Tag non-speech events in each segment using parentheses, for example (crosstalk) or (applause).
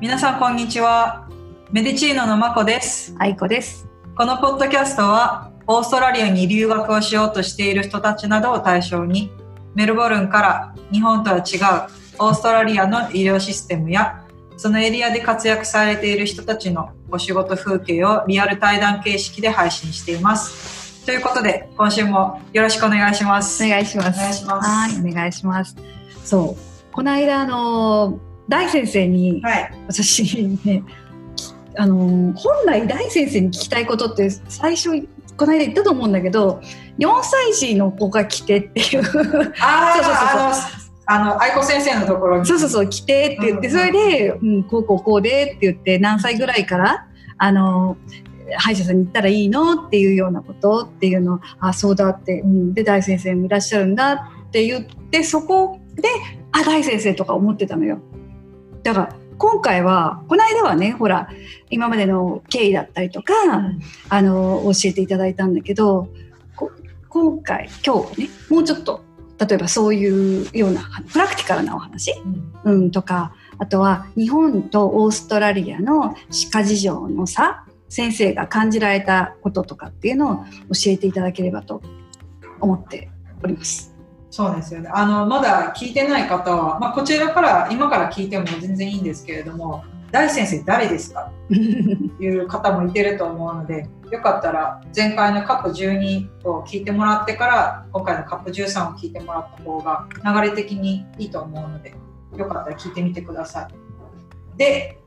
皆さんこんにちは。メディチーノのまこです。愛子です。このポッドキャストは、オーストラリアに留学をしようとしている人たちなどを対象に、メルボルンから日本とは違うオーストラリアの医療システムや、そのエリアで活躍されている人たちのお仕事風景をリアル対談形式で配信しています。ということで、今週もよろしくお願いします。お願いします。お願いしますはい、お願いします。そう、この間あの大先生にはい。私ね、あの本来大先生に聞きたいことって最初この間言ったと思うんだけど、4歳児の子が来てっていう、あそうそうそうあ、あの、あの、愛子先生のところに。そうそうそう来てって言って、うんそれで、うん、こうこうこうでって言って何歳ぐらいからあの歯医者さんに行ったらいいのっていうようなことっていうのをあそうだって、うん、で大先生もいらっしゃるんだって言ってそこであ大先生とか思ってたのよだから今回はこの間はねほら今までの経緯だったりとか、うん。あの教えていただいたんだけどこ今回今日はねもうちょっと例えばそういうようなプラクティカルなお話？うん、とかあとは日本とオーストラリアの歯科事情の差先生が感じられたこととかっていうのを教えていただければと思っております。そうですよね。あの、まだ聞いてない方は、まあ、こちらから、今から聞いても全然いいんですけれども、大先生誰ですか？と (laughs) いう方もいてると思うので、よかったら前回のカップ12を聞いてもらってから、今回のカップ13を聞いてもらった方が流れ的にいいと思うので、よかったら聞いてみてください。で、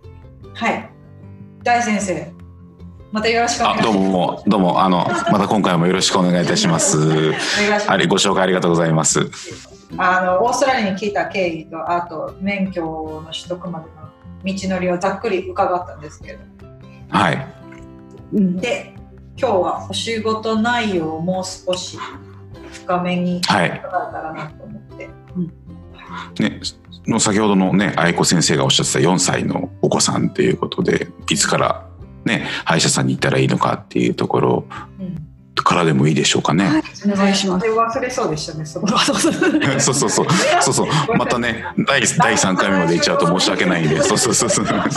はい。大先生、またよろしくお願いあどうします。もどうもあのまた今回もよろしくお願いいたします。あれご紹介ありがとうございます。あのオーストラリアに聞いた経緯とあと免許の取得までの道のりをざっくり伺ったんですけどはいうんで今日はお仕事内容をもう少し深めに伺はいえたらなと思って、ねの先ほどのね愛子先生がおっしゃってた4歳のお子さんっていうことでいつからね歯医者さんに行ったらいいのかっていうところ。からでもいいでしょうかね。はい、お願いします。忘れそうでしたね (laughs) (laughs) そうそうそう。そうそうそう。そうまたね第 (laughs) 第3回目まで行っちゃうと申し訳ないんで。そうそうそうそう。はい。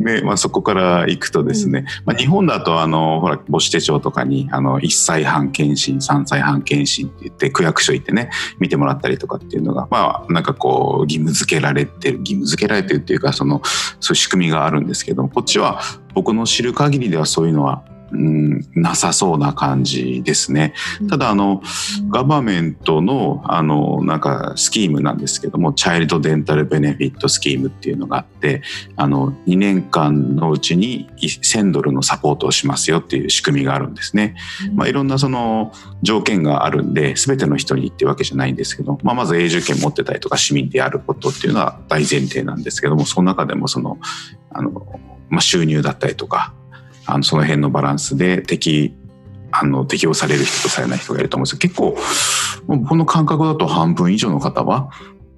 で、まあ、そこから行くとですね、まあ、日本だとあのほら母子手帳とかにあの1歳半検診3歳半検診って言って区役所行ってね見てもらったりとかっていうのがまあなんかこう義務付けられてる義務付けられてるっていうかそのそういう仕組みがあるんですけどもこっちは僕の知る限りではそういうのはうんなさそうな感じですね。ただあのガバメントのあのなんかスキームなんですけどもチャイルドデンタルベネフィットスキームっていうのがあってあの2年間のうちに1000ドルのサポートをしますよっていう仕組みがあるんですね。まあ、いろんなその条件があるんで全ての人にっていうわけじゃないんですけど、まあ、まず永住権持ってたりとか市民であることっていうのは大前提なんですけどもその中でもそのあの、まあ、収入だったりとかあのその辺のバランスで適あの適用される人とされない人がいると思うんです。けど結構僕の感覚だと半分以上の方は、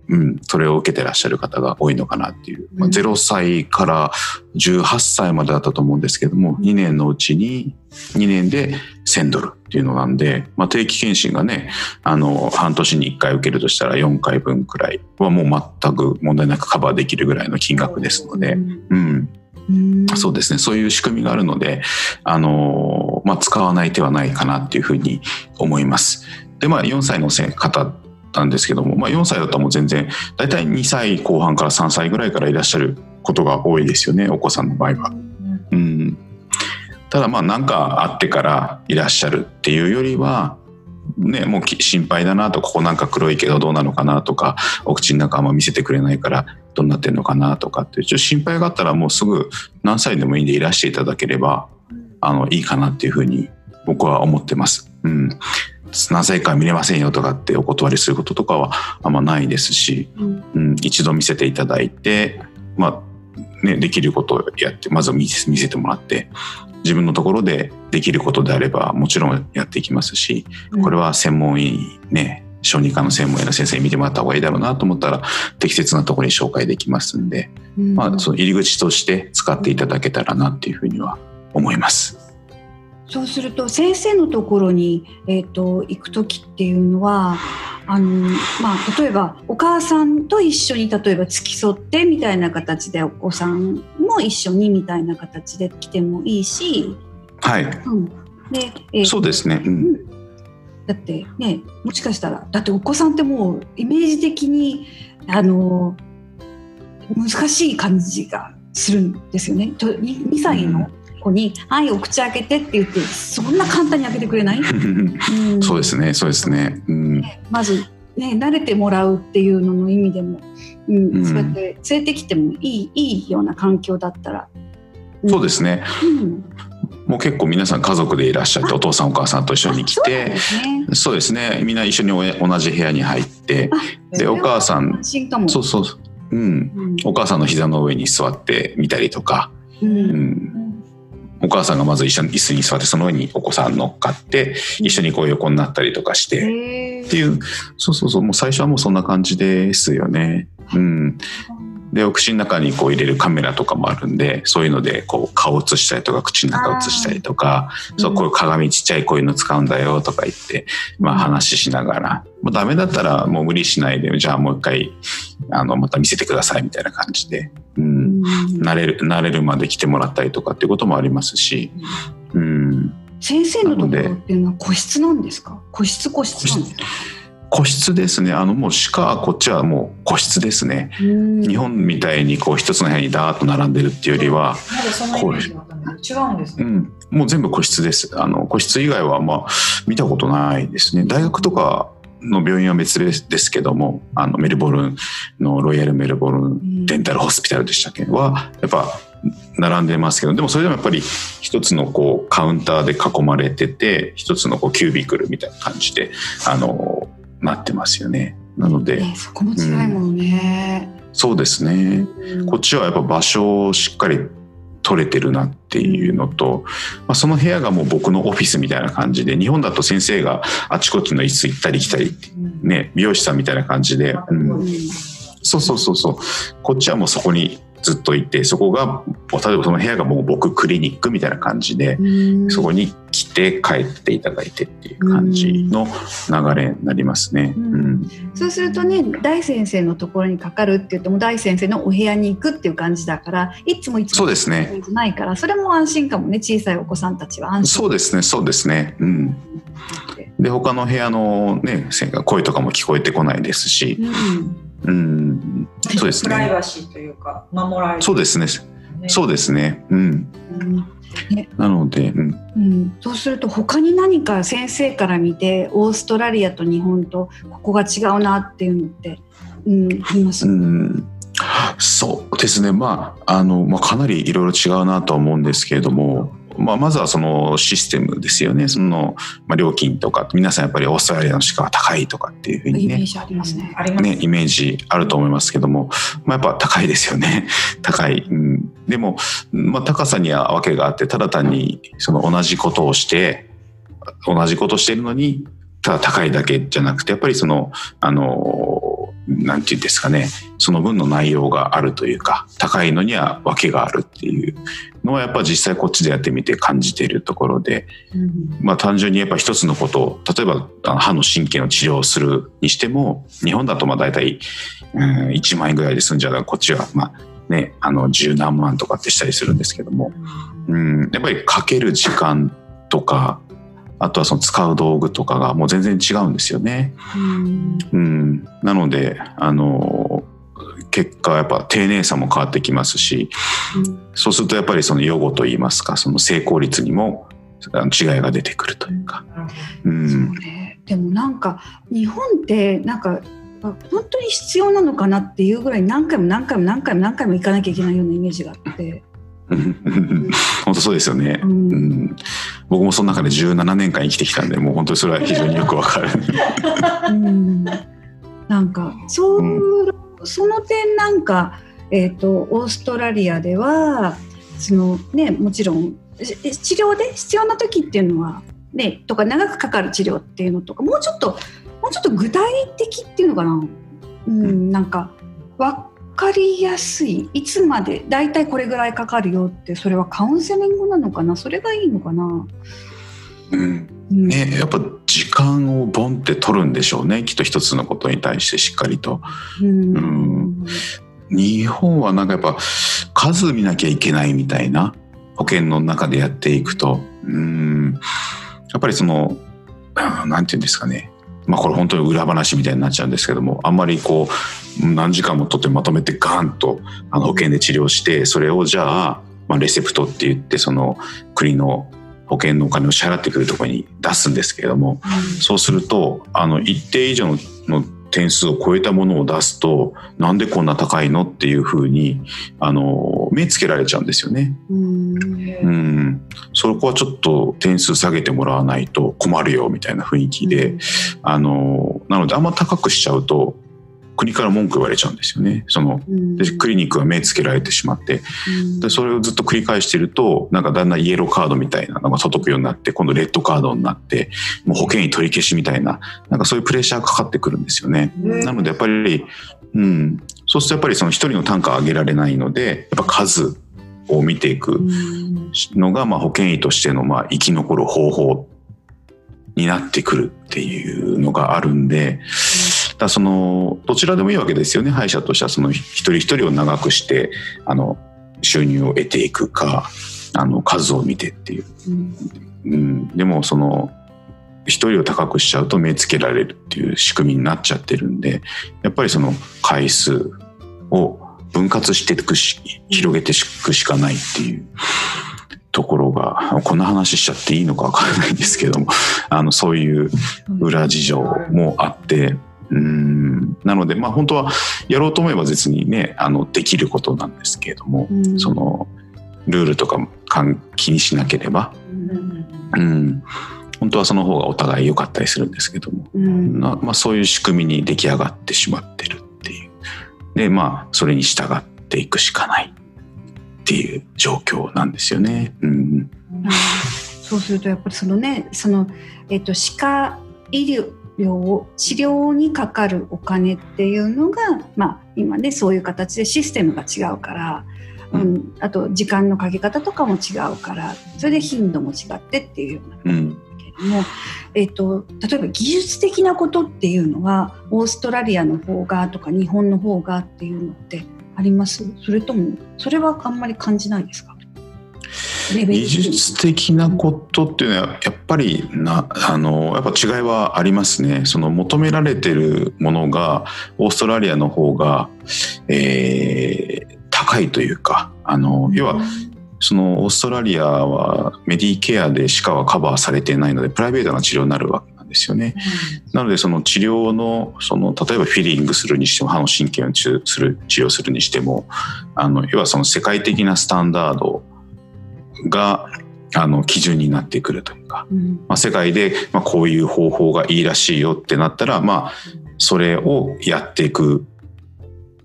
うん、それを受けてらっしゃる方が多いのかなっていう、まあ、うん0歳から18歳までだったと思うんですけども2年のうちに2年で1000ドルっていうのなんで、まあ、定期検診がねあの半年に1回受けるとしたら4回分くらいはもう全く問題なくカバーできるぐらいの金額ですので、うん、うんそうですね。そういう仕組みがあるので、あのーまあ、使わない手はないかなっていうふうに思います。で、まあ、4歳のせ方なんですけども、まあ、4歳だともう全然、だいたい2歳後半から3歳ぐらいからいらっしゃることが多いですよね、お子さんの場合は。うん。ただ、まあ、なんかあってからいらっしゃるっていうよりは、ね、もうき心配だなと、ここなんか黒いけどどうなのかなとか、お口の中あんま見せてくれないからどうなってんのかなとかって、ちょっと心配があったらもうすぐ何歳でもいいんでいらしていただければ、あの、いいかなっていうふうに僕は思ってます。うん。何歳か見れませんよとかってお断りすることとかはあんまないですし、うんうん、一度見せていただいて、まあ、ね、できることをやって、まずは見せ見せてもらって、自分のところでできることであればもちろんやっていきますし、これは専門医ね、小児科の専門医の先生に見てもらった方がいいだろうなと思ったら適切なところに紹介できますんで、うん。まあ、その入り口として使っていただけたらなっていうふうには思います。そうすると先生のところに、えー、と行く時っていうのはあの、まあ、例えばお母さんと一緒に例えば付き添ってみたいな形でお子さんも一緒にみたいな形で来てもいいし、はい、うん、で、えー、そうですね、うん、だってねもしかしたらだってお子さんってもうイメージ的にあの難しい感じがするんですよね。2, 2歳の子に「はいお口開けて」って言ってそんな簡単に開けてくれない、うん、そうですねそうですね、うん、まずね慣れてもらうっていうのの意味でも、うん、うん、そうやって連れてきてもいいいいような環境だったら、そうですね、うんもう結構皆さん家族でいらっしゃってお父さんお母さんと一緒に来てそうですね。みんな一緒に同じ部屋に入ってでお母さんそうそうう。ん、お母さんの膝の上に座ってみたりとか、うん、お母さんがまず一緒に椅子に座ってその上にお子さん乗っかって一緒にこう横になったりとかして。っていうそうそうそう。もう最初はもうそんな感じですよね。うん、でお口の中にこう入れるカメラとかもあるんでそういうのでこう顔映したりとか口の中映したりとかそうこういう鏡ちっちゃいこういうの使うんだよとか言って、まあ、話しながら、もうダメだったらもう無理しないでじゃあもう一回あのまた見せてくださいみたいな感じで、うん、慣れる慣れるまで来てもらったりとかっていうこともありますし。うん。先生のところっていうのは個室なんですか？個室個室なんですか？個室ですね。あのもうしかこっちはもう個室ですね。日本みたいにこう一つの部屋にダーッと並んでるっていうよりは違うんです、うん、もう全部個室です。あの個室以外はまあ見たことないですね。大学とかの病院は別ですけどもあのメルボルンのロイヤルメルボルンデンタルホスピタルでしたっけ？はやっぱ並んでますけどでもそれでもやっぱり一つのこうカウンターで囲まれてて一つのこうキュービクルみたいな感じであのなってますよね。なので、そこも違いもんね、うん、そうですね、うん、こっちはやっぱ場所をしっかり取れてるなっていうのと、まあ、その部屋がもう僕のオフィスみたいな感じで日本だと先生があちこちの椅子行ったり来たり、ね、美容師さんみたいな感じで、うん、そうそうそうそう。こっちはもうそこにずっといてそこが例えばその部屋がもう僕クリニックみたいな感じでそこに来て帰っていただいてっていう感じの流れになりますね。そうするとね大先生のところにかかるって言っても大先生のお部屋に行くっていう感じだからいつもいつもそうですねないからそれも安心かもね小さいお子さんたちは安心そうですねそうですね。うんで他の部屋のね声とかも聞こえてこないですし、うんうん、そうですね。プライバシーというか守られる、そうですね。そうですね。うん。ね、なので、うん、うん、そうすると他に何か先生から見てオーストラリアと日本とここが違うなっていうのって、うん、言います、うん、そうですね。まああの、まあ、かなりいろいろ違うなとは思うんですけれどもまあ、まずはそのシステムですよね。その、まあ、料金とか皆さんやっぱりオーストラリアの歯科は高いとかっていうふうにね。イメージありますね。ね。イメージあると思いますけども、まあ、やっぱ高いですよね。(laughs) 高い、うん、でも、まあ、高さには訳があってただ単にその同じことをして同じことしてるのにただ高いだけじゃなくてやっぱりそのあのなんていうんですかね。その分の内容があるというか高いのには訳があるっていうのはやっぱ実際こっちでやってみて感じているところで、うん、まあ単純にやっぱ一つのことを例えば歯の神経の治療をするにしても日本だとまあ大体、うん、1万円ぐらいで済んじゃうこっちはまあねあの十何万とかってしたりするんですけども、うん、やっぱりかける時間とかあとはその使う道具とかがもう全然違うんですよね。うん、うん、なのであの結果やっぱ丁寧さも変わってきますし、うん、そうするとやっぱりその予後といいますかその成功率にも違いが出てくるというか。うん、ね、でもなんか日本ってなんか本当に必要なのかなっていうぐらい何回も何回も何回も何回も行かなきゃいけないようなイメージがあって。(laughs) 本当そうですよね、うん、うん、僕もその中で17年間生きてきたんでもう本当にそれは非常によくわかる、うん、なんかそう、うん、その点なんか、えーと、オーストラリアではそのねもちろん治療で？必要な時っていうのはねとか長くかかる治療っていうのとかもうちょっともうちょっと具体的っていうのかな、うん、なんかわかりやすい。いつまで大体これぐらいかかるよってそれはカウンセリングなのかな？それがいいのかな？うん。ね、やっぱ時間をボンって取るんでしょうね。きっと一つのことに対してしっかりと。うん、日本はなんかやっぱ数見なきゃいけないみたいな保険の中でやっていくと。うん。やっぱりその何て言うんですかねまあこれ本当に裏話みたいになっちゃうんですけどもあんまりこう何時間も取ってまとめてガンとあの保険で治療してそれをじゃあ、まあ、レセプトって言ってその国の保険のお金を支払ってくるところに出すんですけれども、そうするとあの一定以上の点数を超えたものを出すとなんでこんな高いのっていうふうにあの目つけられちゃうんですよね。うん。そこはちょっと点数下げてもらわないと困るよみたいな雰囲気で、あのなのであんま高くしちゃうと国から文句言われちゃうんですよね。その、でクリニックが目つけられてしまって、で、それをずっと繰り返してると、なんかだんだんイエローカードみたいなのが届くようになって、今度レッドカードになって、もう保険医取り消しみたいな、なんかそういうプレッシャーがかかってくるんですよね。なのでやっぱり、うん、そうするとやっぱりその一人の単価を上げられないので、やっぱ数を見ていくのが、まあ保険医としてのまあ生き残る方法になってくるっていうのがあるんで、だそのどちらでもいいわけですよね。歯医者としてはその一人一人を長くしてあの収入を得ていくかあの数を見てっていう、うん、うん、でもその一人を高くしちゃうと目つけられるっていう仕組みになっちゃってるんでやっぱりその回数を分割していくし広げていくしかないっていうところがこんな話しちゃっていいのかわからないんですけどもあのそういう裏事情もあってうん。なのでまあ本当はやろうと思えば別にねあのできることなんですけれども、そのルールとかも気にしなければ、うん、本当はその方がお互い良かったりするんですけども、なまあ、そういう仕組みに出来上がってしまってるっていう。でまあそれに従っていくしかないっていう状況なんですよね。うん、そうするとやっぱりそのねその、えっと、歯科医療療治療にかかるお金っていうのが、まあ、今ねそういう形でシステムが違うから、うん、あと時間のかけ方とかも違うからそれで頻度も違ってっていうような。けども、えーと、例えば技術的なことっていうのはオーストラリアの方がとか日本の方がっていうのってあります？それともそれはあんまり感じないですか？技術的なことっていうのはやっぱりなあのやっぱ違いはありますねその求められてるものがオーストラリアの方が、えー、高いというかあの要はそのオーストラリアはメディケアで歯科はカバーされていないのでプライベートな治療になるわけなんですよね。うん、なのでその治療のその例えばフィリングするにしても歯の神経を治する治療するにしてもあの要はその世界的なスタンダードがあの基準になってくるというか、うん、まあ、世界で、まあ、こういう方法がいいらしいよってなったら、まあ、それをやっていく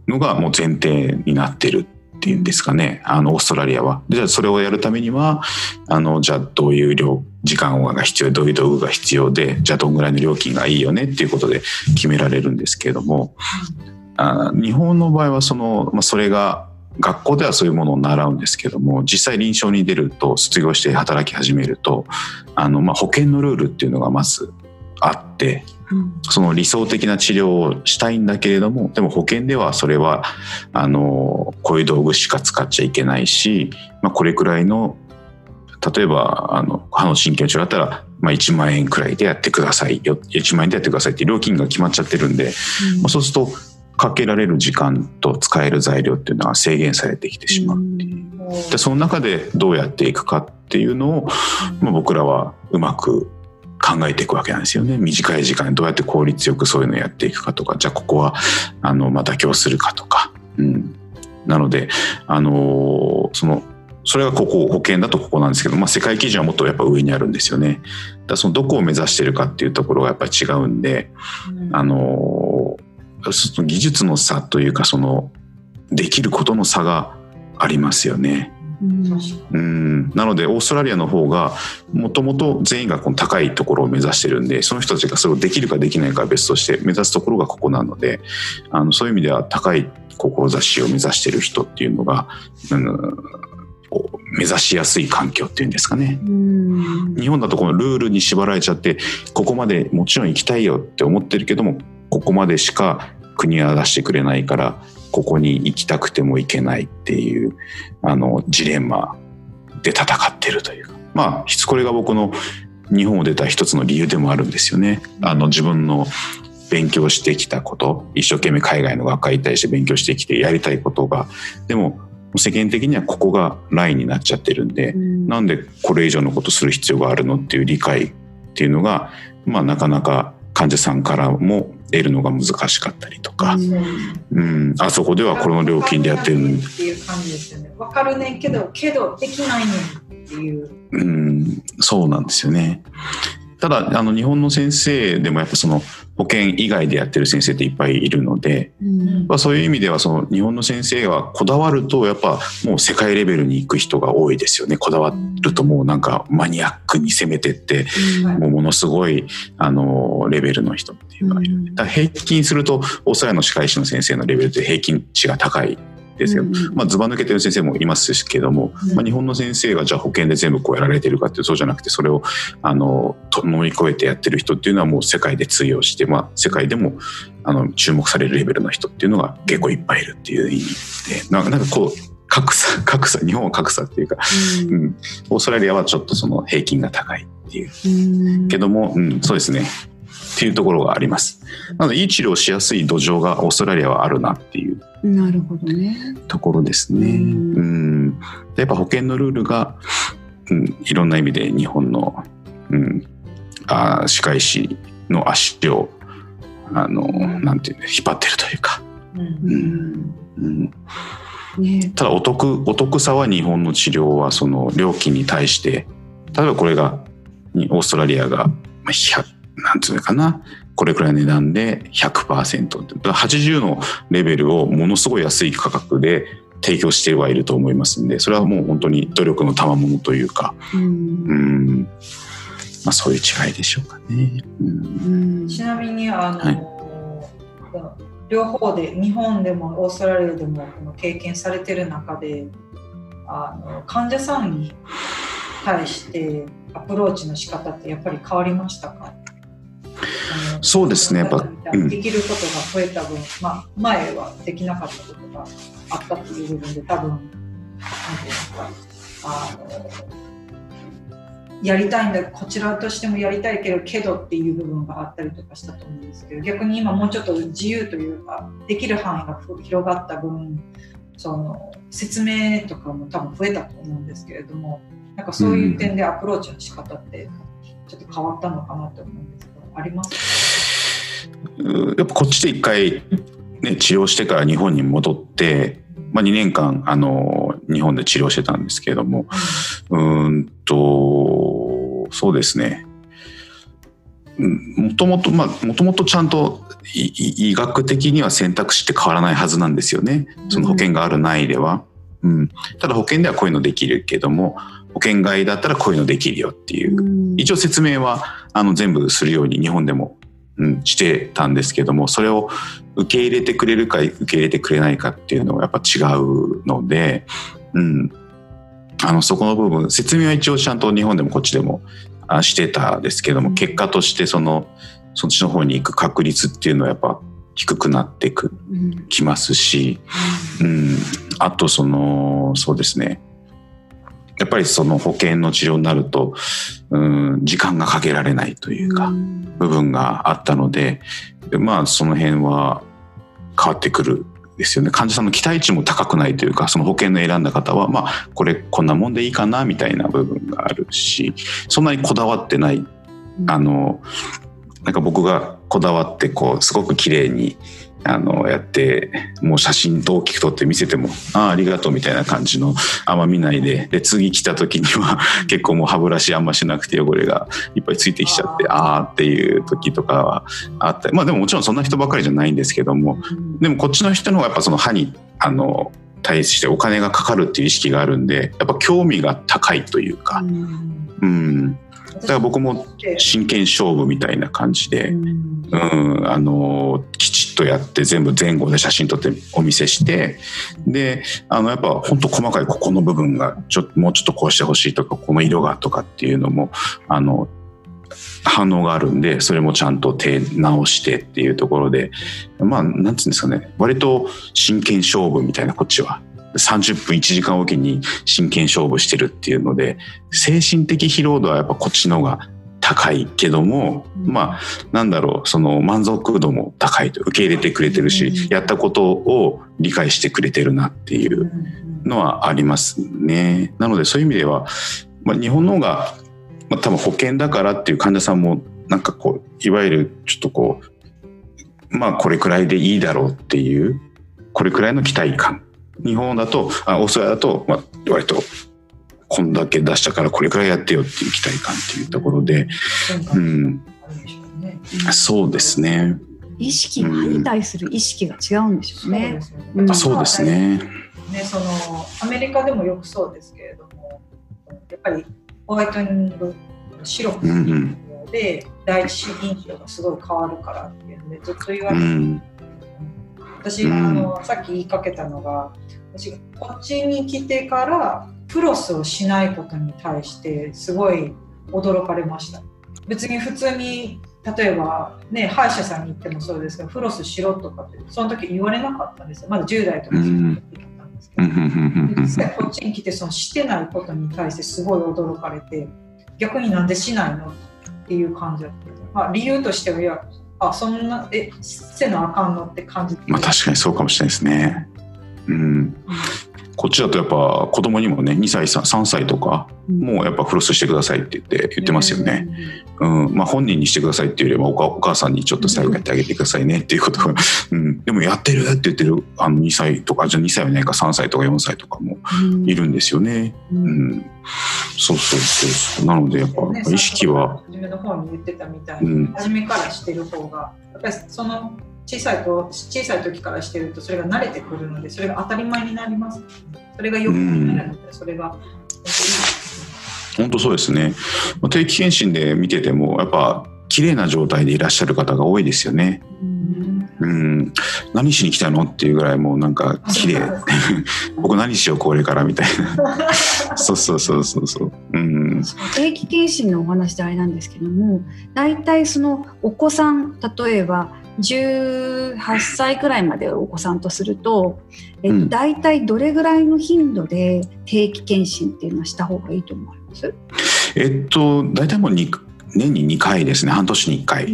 のがもう前提になってるっていうんですかね。あのオーストラリアは。じゃあそれをやるためにはあのじゃあどういう量時間が必要どういう道具が必要でじゃあどんぐらいの料金がいいよねっていうことで決められるんですけれども、あ日本の場合はその、まあ、それが学校ではそういうものを習うんですけども実際臨床に出ると卒業して働き始めるとあの、まあ、保険のルールっていうのがまずあって、うん、その理想的な治療をしたいんだけれどもでも保険ではそれはあのこういう道具しか使っちゃいけないし、まあ、これくらいの例えばあの歯の神経治療だったら、まあ、1万円くらいでやってくださいよ1万円でやってくださいって料金が決まっちゃってるんで、うん、まあ、そうするとかけられる時間と使える材料っていうのは制限されてきてしまう。っていう。でその中でどうやっていくかっていうのを、まあ、僕らはうまく考えていくわけなんですよね。短い時間でどうやって効率よくそういうのをやっていくかとか。じゃあここはあの、まあ、妥協するかとか、うん、なのであのそのそれがここ保険だとここなんですけど、まあ、世界基準はもっとやっぱ上にあるんですよね。だそのどこを目指してるかっていうところがやっぱり違うんで、うん、あのその技術の差というかそのできることの差がありますよね。うんなのでオーストラリアの方がもともと全員がこの高いところを目指してるんでその人たちがそれをできるかできないかは別として目指すところがここなのであのそういう意味では高い志を目指してる人っていうのが、うん、目指しやすい環境っていうんですかね。うん日本だとこのルールに縛られちゃってここまでもちろん行きたいよって思ってるけどもここまでしか国は出してくれないからここに行きたくても行けないっていうあのジレンマで戦ってるというか。まあこれが僕の日本を出た一つの理由でもあるんですよね。あの自分の勉強してきたこと一生懸命海外の学会行ったりして勉強してきてやりたいことが。でも世間的にはここがラインになっちゃってるんで、なんでこれ以上のことする必要があるのっていう理解っていうのが、まあ、なかなか患者さんからも得るのが難しかったりとか、うん、あそこではこの料金でやってるのにっていう感じですよね。わかるねんけど、けどできないねんっていう。うん、そうなんですよね。ただあの日本の先生でもやっぱその保険以外でやってる先生っていっぱいいるので、うん。まあ、そういう意味ではその日本の先生はこだわるとやっぱもう世界レベルに行く人が多いですよね。こだわるともうなんかマニアックに攻めてってもうものすごいあのレベルの人っていうのがいる、だから平均するとオーストラリアの歯科医師の先生のレベルって平均値が高いですよ、まあ、ずば抜けてる先生もいますけども、うん。まあ、日本の先生がじゃあ保険で全部こうやられてるかっていうとそうじゃなくてそれをあのと乗り越えてやってる人っていうのはもう世界で通用して、まあ、世界でもあの注目されるレベルの人っていうのが結構いっぱいいるっていう意味でなんかなんかこう格差格差日本は格差っていうか、うん、オーストラリアはちょっとその平均が高いっていう。けども、うん、そうですねっていうところがあります。なのでいい治療をしやすい土壌がオーストラリアはあるなっていうなるほどね。ところですね。ううん。やっぱ保険のルールが、うん、いろんな意味で日本の、うん、あー歯科医師の足をあのなんていうの引っ張ってるというか、うん。うん。ただお得お得さは日本の治療はその料金に対して例えばこれがにオーストラリアがまあ100なんていうのかな。これくらいの値段で100%ってだから80のレベルをものすごい安い価格で提供してはいると思いますんでそれはもう本当に努力の賜物というか、うん。うん。まあ、そういう違いでしょうかね。うん。うん。ちなみにあの、はい。両方で日本でもオーストラリアでもこの経験されてる中であの患者さんに対してアプローチの仕方ってやっぱり変わりましたか？そうですね。やっぱうん。できることが増えた分、まあ、前はできなかったことがあったっていう部分で多分なんていうかあのやりたいんだこちらとしてもやりたいけどけどっていう部分があったりとかしたと思うんですけど逆に今もうちょっと自由というかできる範囲が広がった分その説明とかも多分増えたと思うんですけれどもなんかそういう点でアプローチの仕方ってちょっと変わったのかなと思うんですけどあります？うんやっぱこっちで一回、ね、治療してから日本に戻って、まあ、2年間あの日本で治療してたんですけれどもうーんとそうですね。うんもともとまあもともとちゃんと医学的には選択肢って変わらないはずなんですよね。その保険があるないでは、うん、ただ保険ではこういうのできるけども保険外だったらこういうのできるよっていう。うん。一応説明はあの全部するように日本でも、うん、してたんですけどもそれを受け入れてくれるか受け入れてくれないかっていうのはやっぱ違うので、うん、あのそこの部分説明は一応ちゃんと日本でもこっちでもあしてたですけども結果としてそのそっちの方に行く確率っていうのはやっぱ低くなってくうん。きますし、うん、あとそのそうですねやっぱりその保険の治療になると、うん、時間がかけられないというか、部分があったのででまあその辺は変わってくるですよね。患者さんの期待値も高くないというかその保険の選んだ方はまあこれこんなもんでいいかなみたいな部分があるしそんなにこだわってない。あのなんか僕がこだわってこうすごく綺麗にあのやってもう写真と大きく撮って見せても「ああありがとう」みたいな感じのあんま見ないでで次来た時には結構もう歯ブラシあんましなくて汚れがいっぱいついてきちゃってああっていう時とかはあったまあでももちろんそんな人ばかりじゃないんですけども。でもこっちの人の方がやっぱその歯にあの対してお金がかかるっていう意識があるんでやっぱ興味が高いというか、うん、だから僕も真剣勝負みたいな感じで、うん、あのきちっとやって全部前後で写真撮ってお見せしてであのやっぱ本当細かいここの部分がちょもうちょっとこうしてほしいとかこの色がとかっていうのもあの反応があるんでそれもちゃんと手直してっていうところでまあなんていうんですかね。割と真剣勝負みたいなこっちは。30分1時間おきに真剣勝負してるっていうので精神的疲労度はやっぱこっちの方が高いけども、まあなんだろうその満足度も高いと受け入れてくれてるし、やったことを理解してくれてるなっていうのはありますね。なのでそういう意味では、まあ、日本の方が、まあ、多分保険だからっていう患者さんもなんかこういわゆるちょっとこうまあこれくらいでいいだろうっていうこれくらいの期待感日本だとあオーストラリアだと、まあ、割とこんだけ出したからこれくらいやってよっていう期待感っていうところで、うん、そうですね。意識歯に対する意識が違うんでしょうね。そうですね。ね、そのアメリカでもよくそうですけれども、やっぱりホワイトニング白くするで、第一印象がすごい変わるからっていうのでずっと言われて、うん、私、あのさっき言いかけたのが、私こっちに来てからフロスをしないことに対してすごい驚かれました。別に普通に例えばね歯医者さんに行ってもそうですけどフロスしろとかってその時言われなかったんですよ。まだ10代とか10代だったん。ですけど、実際こっちに来てそのしてないことに対してすごい驚かれて逆になんでしないのっていう感じだった、まあ、理由としてはいやあそんなえせなあかんのって感じまあ確かにそうかもしれないですね。うん、こっちだとやっぱ子供にもね2歳 3, 歳とかもうやっぱフロスしてくださいって言って言ってますよね、うんまあ、本人にしてくださいっていうよりはお母さんにちょっと最後やってあげてくださいねっていうことが、うん、でもやってるって言ってるあの2歳とかじゃあ2歳はないか3歳とか4歳とかもいるんですよね、うん、うん、そうそうそうそう。なのでやっぱ意識は、初めの方に言ってたみたいに、うん、初めからしてる方がやっぱりその小さい子小さい時からしてるとそれが慣れてくるのでそれが当たり前になります、それがよくなるので、それが本当そうですね。定期検診で見ててもやっぱ綺麗な状態でいらっしゃる方が多いですよね。うん、何しに来たの？っていうぐらいもうなんか綺麗。(laughs) 僕何しようこれからみたいな。(laughs) そうそうそうそうそう。うん。定期検診のお話であれなんですけども大体そのお子さん例えば18歳くらいまでお子さんとすると、えっと、大体どれぐらいの頻度で定期検診っていうのはした方がいいと思います？えっと大体もう年に2回ですね。半年に1回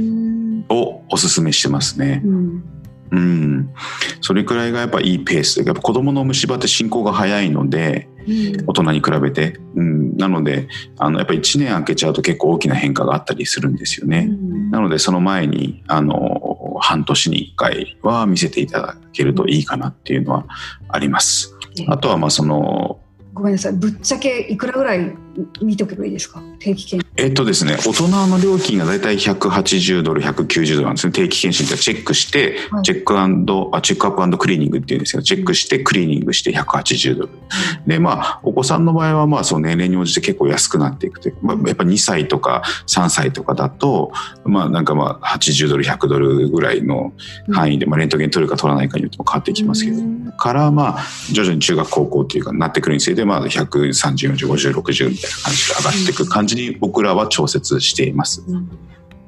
をおすすめしてますね。うん。うん、それくらいがやっぱいいペース。でやっぱ子どもの虫歯って進行が早いので、うん、大人に比べて、うん、なのであのやっぱり1年空けちゃうと結構大きな変化があったりするんですよね、うん、なのでその前にあの半年に1回は見せていただけるといいかなっていうのはあります。あとはまあそのごめんなさい。ぶっちゃけいくらぐらい見ておけばいいですか？定期検診。えっとですね大人の料金が大体180ドル190ドルなんですね。定期検診ってチェックして、はい、チェックアンドあチェックアップクリーニングっていうんですけどチェックしてクリーニングして180ドル、うん、でまあお子さんの場合はまあその年齢に応じて結構安くなっていくという、まあ、やっぱ2歳とか3歳とかだとまあなんかまあ80ドル100ドルぐらいの範囲で、まあ、レントゲン取るか取らないかによっても変わってきますけど、うん、からまあ徐々に中学高校っていうかなってくるにつれてまあ130405060みたいな感じで上がっていく感じに僕らは調節しています。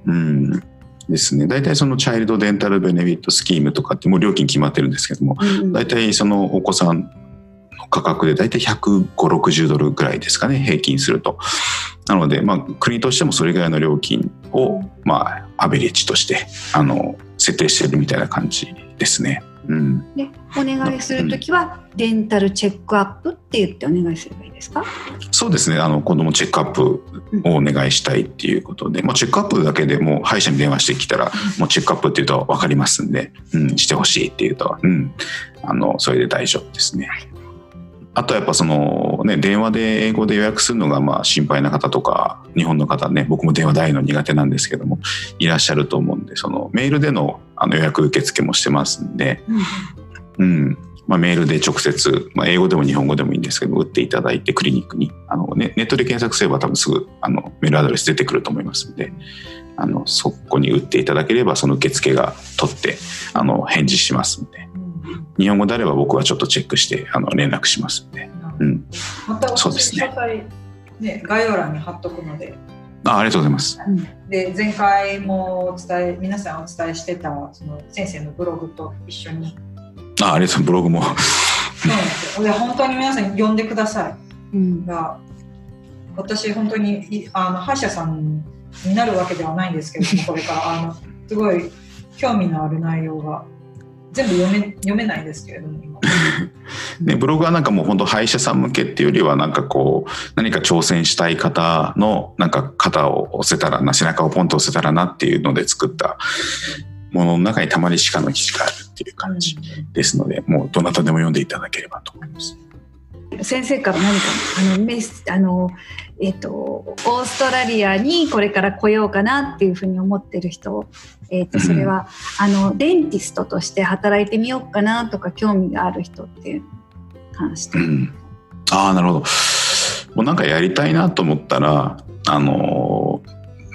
うん、ですね。大体そのチャイルドデンタルベネフィットスキームとかってもう料金決まってるんですけども、大体そのお子さんの価格で大体150、60ドルぐらいですかね、平均すると。なので、まあ、国としてもそれぐらいの料金を、まあ、アベレージとして、あの、設定してるみたいな感じですね。うん、でお願いする時は、デンタルチェックアップって言ってお願いすればいいですか？そうですね。あの子どもチェックアップをお願いしたいっていうことで、うん、まあ、チェックアップだけでも歯医者に電話してきたら、もうチェックアップっていうと分かりますんで、うん、してほしいっていうと、うん、あのそれで大丈夫ですね。あとやっぱそのね電話で英語で予約するのがまあ心配な方とか日本の方ね僕も電話大の苦手なんですけどもいらっしゃると思うんでそのメールでのあの予約受付もしてますんで、うん、うん。まあ、メールで直接、まあ、英語でも日本語でもいいんですけど打っていただいてクリニックにあの、ね、ネットで検索すれば多分すぐあのメールアドレス出てくると思いますんであのそこに打っていただければその受付が取ってあの返事しますんで、日本語であれば僕はちょっとチェックしてあの連絡しますんで、うん、またそうですね。ね概要欄に貼っとくので。あありがとうございます。で前回もお伝え皆さんお伝えしてたその先生のブログと一緒に。あありがとうブログも。そうなんですよ。で本当に皆さん読んでください、うん、が私本当にあの歯医者さんになるわけではないんですけどこれから。あのすごい興味のある内容が全部読め読めないですけれども今 (laughs) ね、ブログはなんかもう本当歯医者さん向けっていうよりはなんかこう何か挑戦したい方のなんか肩を押せたらな背中をポンと押せたらなっていうので作ったものの中にたまに歯科の記事があるっていう感じですので、もうどなたでも読んでいただければと思います。先生から何かあのメスあのえっ、ー、とオーストラリアにこれから来ようかなっていうふうに思ってる人、えっ、ー、とそれは、あのデンティストとして働いてみようかなとか興味がある人っていう関して。うん、ああなるほど。もうなんかやりたいなと思ったらあの、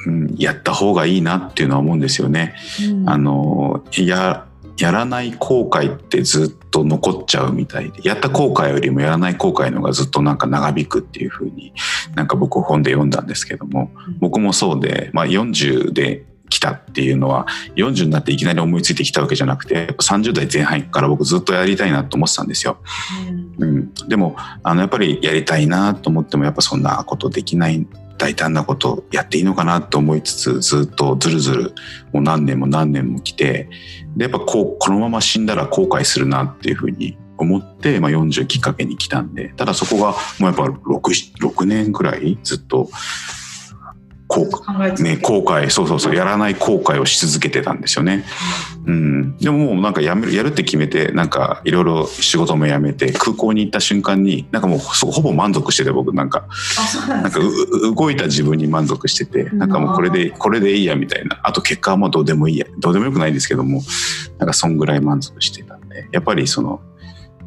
うん、やった方がいいなっていうのは思うんですよね。うん、あのややらない後悔ってずっと残っちゃうみたいでやった後悔よりもやらない後悔の方がずっとなんか長引くっていうふうになんか僕本で読んだんですけども僕もそうで、まあ、40で来たっていうのは40になっていきなり思いついてきたわけじゃなくて30代前半から僕ずっとやりたいなと思ってたんですよ。うん、でもあのやっぱりやりたいなと思ってもやっぱそんなことできない大胆なことやっていいのかなと思いつつずっとずるずるもう何年も何年も来てでやっぱこうこのまま死んだら後悔するなっていうふうに思って、まあ、40きっかけに来たんでただそこがもうやっぱ 6, 6年くらいずっと後ね、後悔そうそうそうやらない後悔をし続けてたんですよね、うん、でももうなんかやめるやるって決めてなんかいろいろ仕事も辞めて空港に行った瞬間になんかもうほぼ満足してて僕なんか。なんか。動いた自分に満足しててなんかもうこれでこれでいいやみたいな。あと結果はもうどうでもいいや。どうでもよくないんですけどもなんかそんぐらい満足してたんで。やっぱりその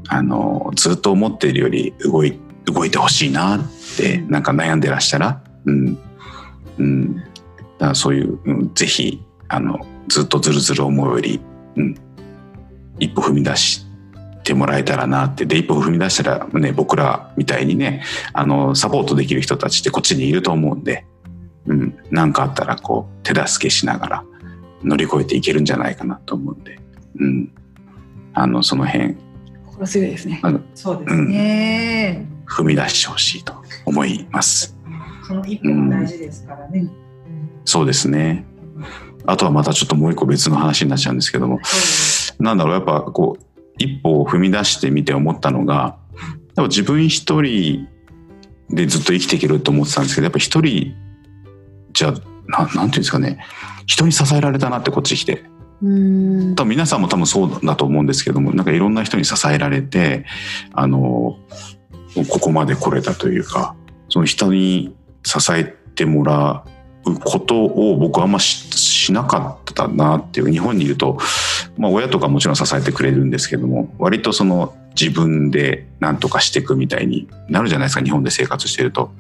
あのずっと思っているより動い動いてほしいなってなんか悩んでらしたら、うん、うん、だからそういう、うん、ぜひあのずっとずるずる思うより、うん、一歩踏み出してもらえたらなって。で一歩踏み出したら、ね、僕らみたいにねあのサポートできる人たちってこっちにいると思うんで何、うん、かあったらこう手助けしながら乗り越えていけるんじゃないかなと思うんで、うん、あのその辺。心強いですね。そうですね、うん、踏み出してほしいと思います。その一歩が大事ですからね、うん、そうですね。あとはまたちょっともう一個別の話になっちゃうんですけども、なんだろうやっぱこう一歩を踏み出してみて思ったのが自分一人でずっと生きていけると思ってたんですけどやっぱ一人じゃななんていうんですかね。人に支えられたなってこっち来て。うん。多分皆さんも多分そうだと思うんですけどもなんかいろんな人に支えられてあのここまで来れたというかその人に支えてもらうことを僕はあんましなかったなっていう日本にいると、まあ、親とかもちろん支えてくれるんですけども割とその自分で何とかしていくみたいになるじゃないですか日本で生活してると。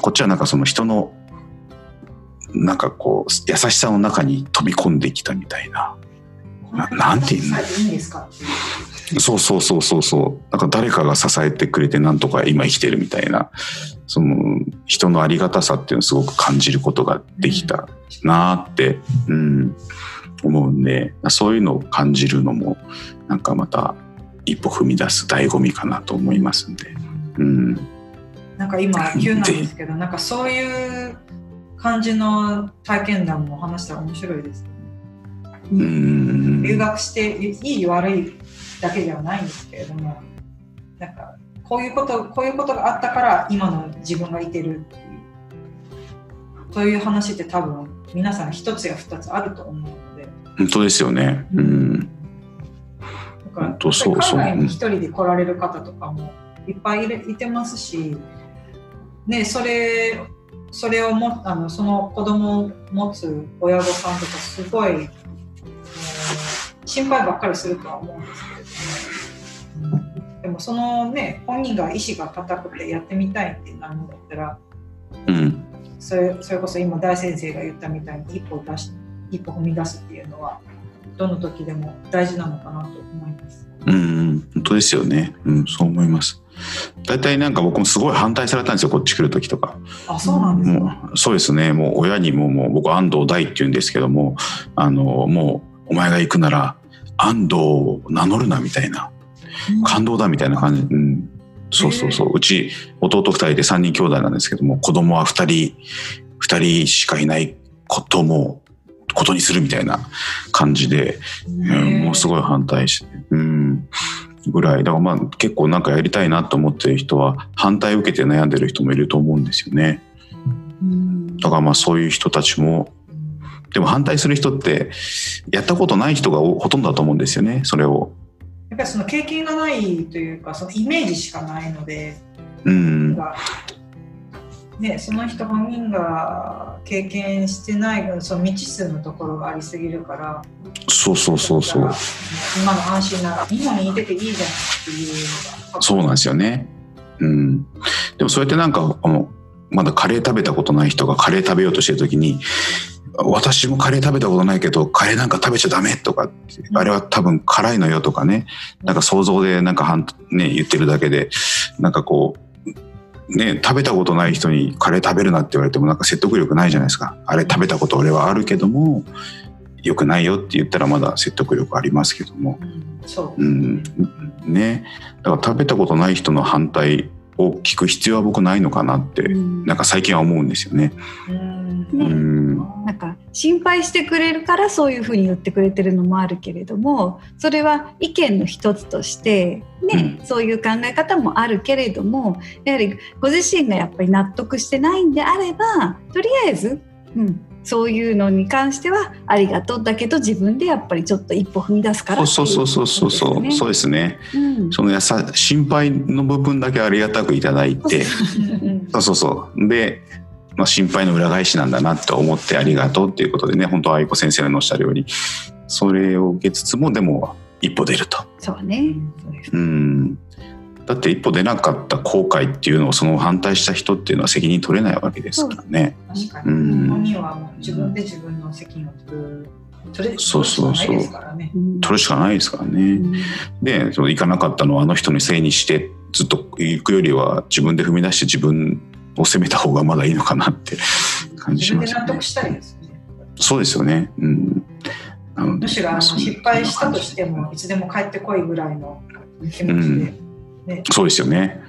こっちはなんかその人のなんかこう優しさの中に飛び込んできたみたいな。ななんていうの？そうそうそうそうそう。なんか誰かが支えてくれてなんとか今生きてるみたいな。その人のありがたさっていうのをすごく感じることができたなって、うん、思うんでそういうのを感じるのもなんかまた一歩踏み出す醍醐味かなと思いますんで。うん、なんか今急なんですけどなんかそういう感じの体験談も話したら面白いですね。うん。留学していい悪いだけではないんですけれどもなんかこういうことこういうことがあったから今の自分がいてるっていう。そういう話って多分皆さん一つや二つあると思うので。本当ですよね。うん。だから海外に一人で来られる方とかもいっぱいいてますしねそれそれをもあのその子供を持つ親御さんとかすごい心配ばっかりするとは思うんですけれどでもそのね本人が意志が固くてやってみたいってなるんだったら、うん、それそれこそ今大先生が言ったみたいに一歩出し一歩踏み出すっていうのはどの時でも大事なのかなと思います。うん、本当ですよね。うん、そう思います。大体なんか僕もすごい反対されたんですよこっち来る時とかあそうなんですか？そうですねもう親にももう僕安藤大って言うんですけどもあのもうお前が行くなら安藤を名乗るなみたいな、感動だみたいな感じ、うん、そうそうそう。うち弟2人で3人兄弟なんですけども子供は2人2人しかいないこともことにするみたいな感じで、うん、もうすごい反対して、うん、ぐらい。だからまあ結構なんかやりたいなと思ってる人は反対を受けて悩んでる人もいると思うんですよね。だからまあそういう人たちもでも反対する人ってやったことない人がほとんどだと思うんですよね。それを。やっぱりその経験がないというかそのイメージしかないので、うん、ね、その人本人が経験してないその未知数のところがありすぎるからそうそうそうそう。今の安心なら日本にいてていいじゃんっていうのがそうなんですよね。うん。でもそうやってなんかあのまだカレー食べたことない人がカレー食べようとしてる時に私もカレー食べたことないけどカレーなんか食べちゃダメとかあれは多分辛いのよとかね。なんか想像でなんかね、言ってるだけでなんかこうね、食べたことない人にカレー食べるなって言われてもなんか説得力ないじゃないですか。あれ食べたこと俺はあるけどもよくないよって言ったらまだ説得力ありますけども、うん、ね。だから食べたことない人の反対を聞く必要は僕ないのかなって、うん、なんか最近は思うんですよね。ね、うん、なんか心配してくれるからそういうふうに言ってくれてるのもあるけれどもそれは意見の一つとしてね、うん、そういう考え方もあるけれどもやはりご自身がやっぱり納得してないんであればとりあえず、うん、そういうのに関してはありがとうだけど自分でやっぱりちょっと一歩踏み出すから、そうそうそうそうそうそうですね、うん、そのやさ心配の部分だけありがたくいただいて。そうそうそう。で、まあ、心配の裏返しなんだなって思ってありがとうっていうことでね本当愛子先生のおっしゃるように。それを受けつつもでも一歩出ると。そうね。うんだって一歩出なかった後悔っていうのをその反対した人っていうのは責任取れないわけですからね。確かに、うん、本人はもう自分で自分の責任を取る。取そうそうそう、ね、取るしかないですからね。うん、でその行かなかったのはあの人にせいにしてずっと行くよりは自分で踏み出して自分を責めた方がまだいいのかなって感じします、ね、納得したいですね。そうですよね。うん。むしろ失敗したとしてもいつでも帰ってこいぐらいの気持ちで。うんね、そうですよね。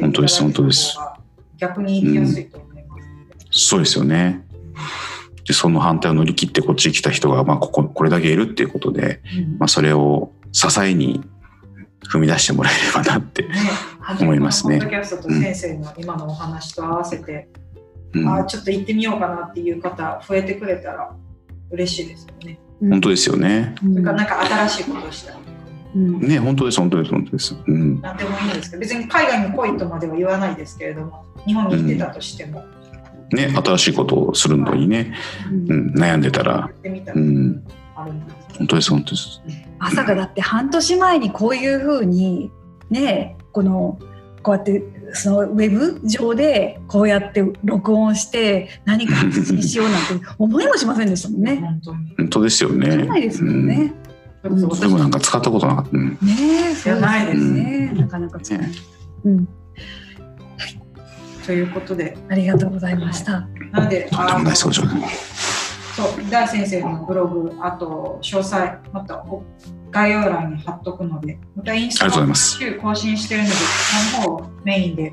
本当です本当です。逆に言いやすいと思います、うん、そうですよね。でその反対を乗り切ってこっちに来た人がまあこここれだけいるっていうことで、うん、まあそれを支えに踏み出してもらえればなって思いますね。ポッドキャストと先生の今のお話と合わせて、うん、あちょっと行ってみようかなっていう方増えてくれたら嬉しいですよね。本当ですよね。それからなんか新しいことをしたり。うん、ね本当です本当です本当です。うん。なんでもいいんですけど別に海外に来いとまでは言わないですけれども日本に来てたとしても。うん、ね新しいことをするのにね、うん、悩んでたら。うん。本当です本当です。まさかだって半年前にこういうふうにねこのこうやってそのウェブ上でこうやって録音して何か発信しようなんて思いもしませんでしたもんね。(laughs) 本当ですよね。ないですもんね。でもなんか使ったことなかった。ねえ、そうないですね。なかなか使えうん。ということで、ありがとうございました。なので、あのそう、大先生のブログ、あと詳細、また概要欄に貼っとくので、またインスタも週更新してるので、その方をメインで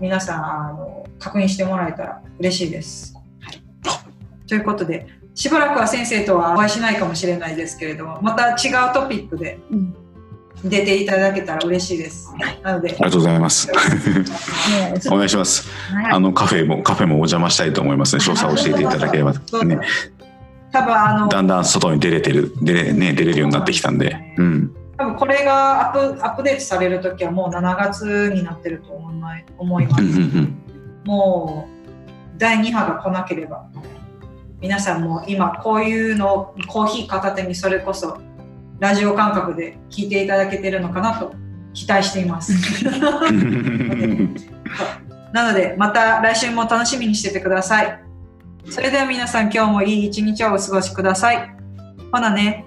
皆さんあの確認してもらえたら嬉しいです。はい、ということで、しばらくは先生とはお会いしないかもしれないですけれどもまた違うトピックで出ていただけたら嬉しいです。なのでありがとうございます。お願いします。あのカフェもカフェもお邪魔したいと思いますね。詳細を教えていただければ、ね。多分あのだんだん外に出れてる出れね出れるようになってきたんで。うん。多分これがアップアップデートされる時はもう7月になってると思い思います。もう第2波が来なければ皆さんも今こういうのをコーヒー片手にそれこそラジオ感覚で聞いていただけてるのかなと期待しています。(laughs) なのでまた来週も楽しみにしててください。それでは皆さん今日もいい一日をお過ごしください。ほなね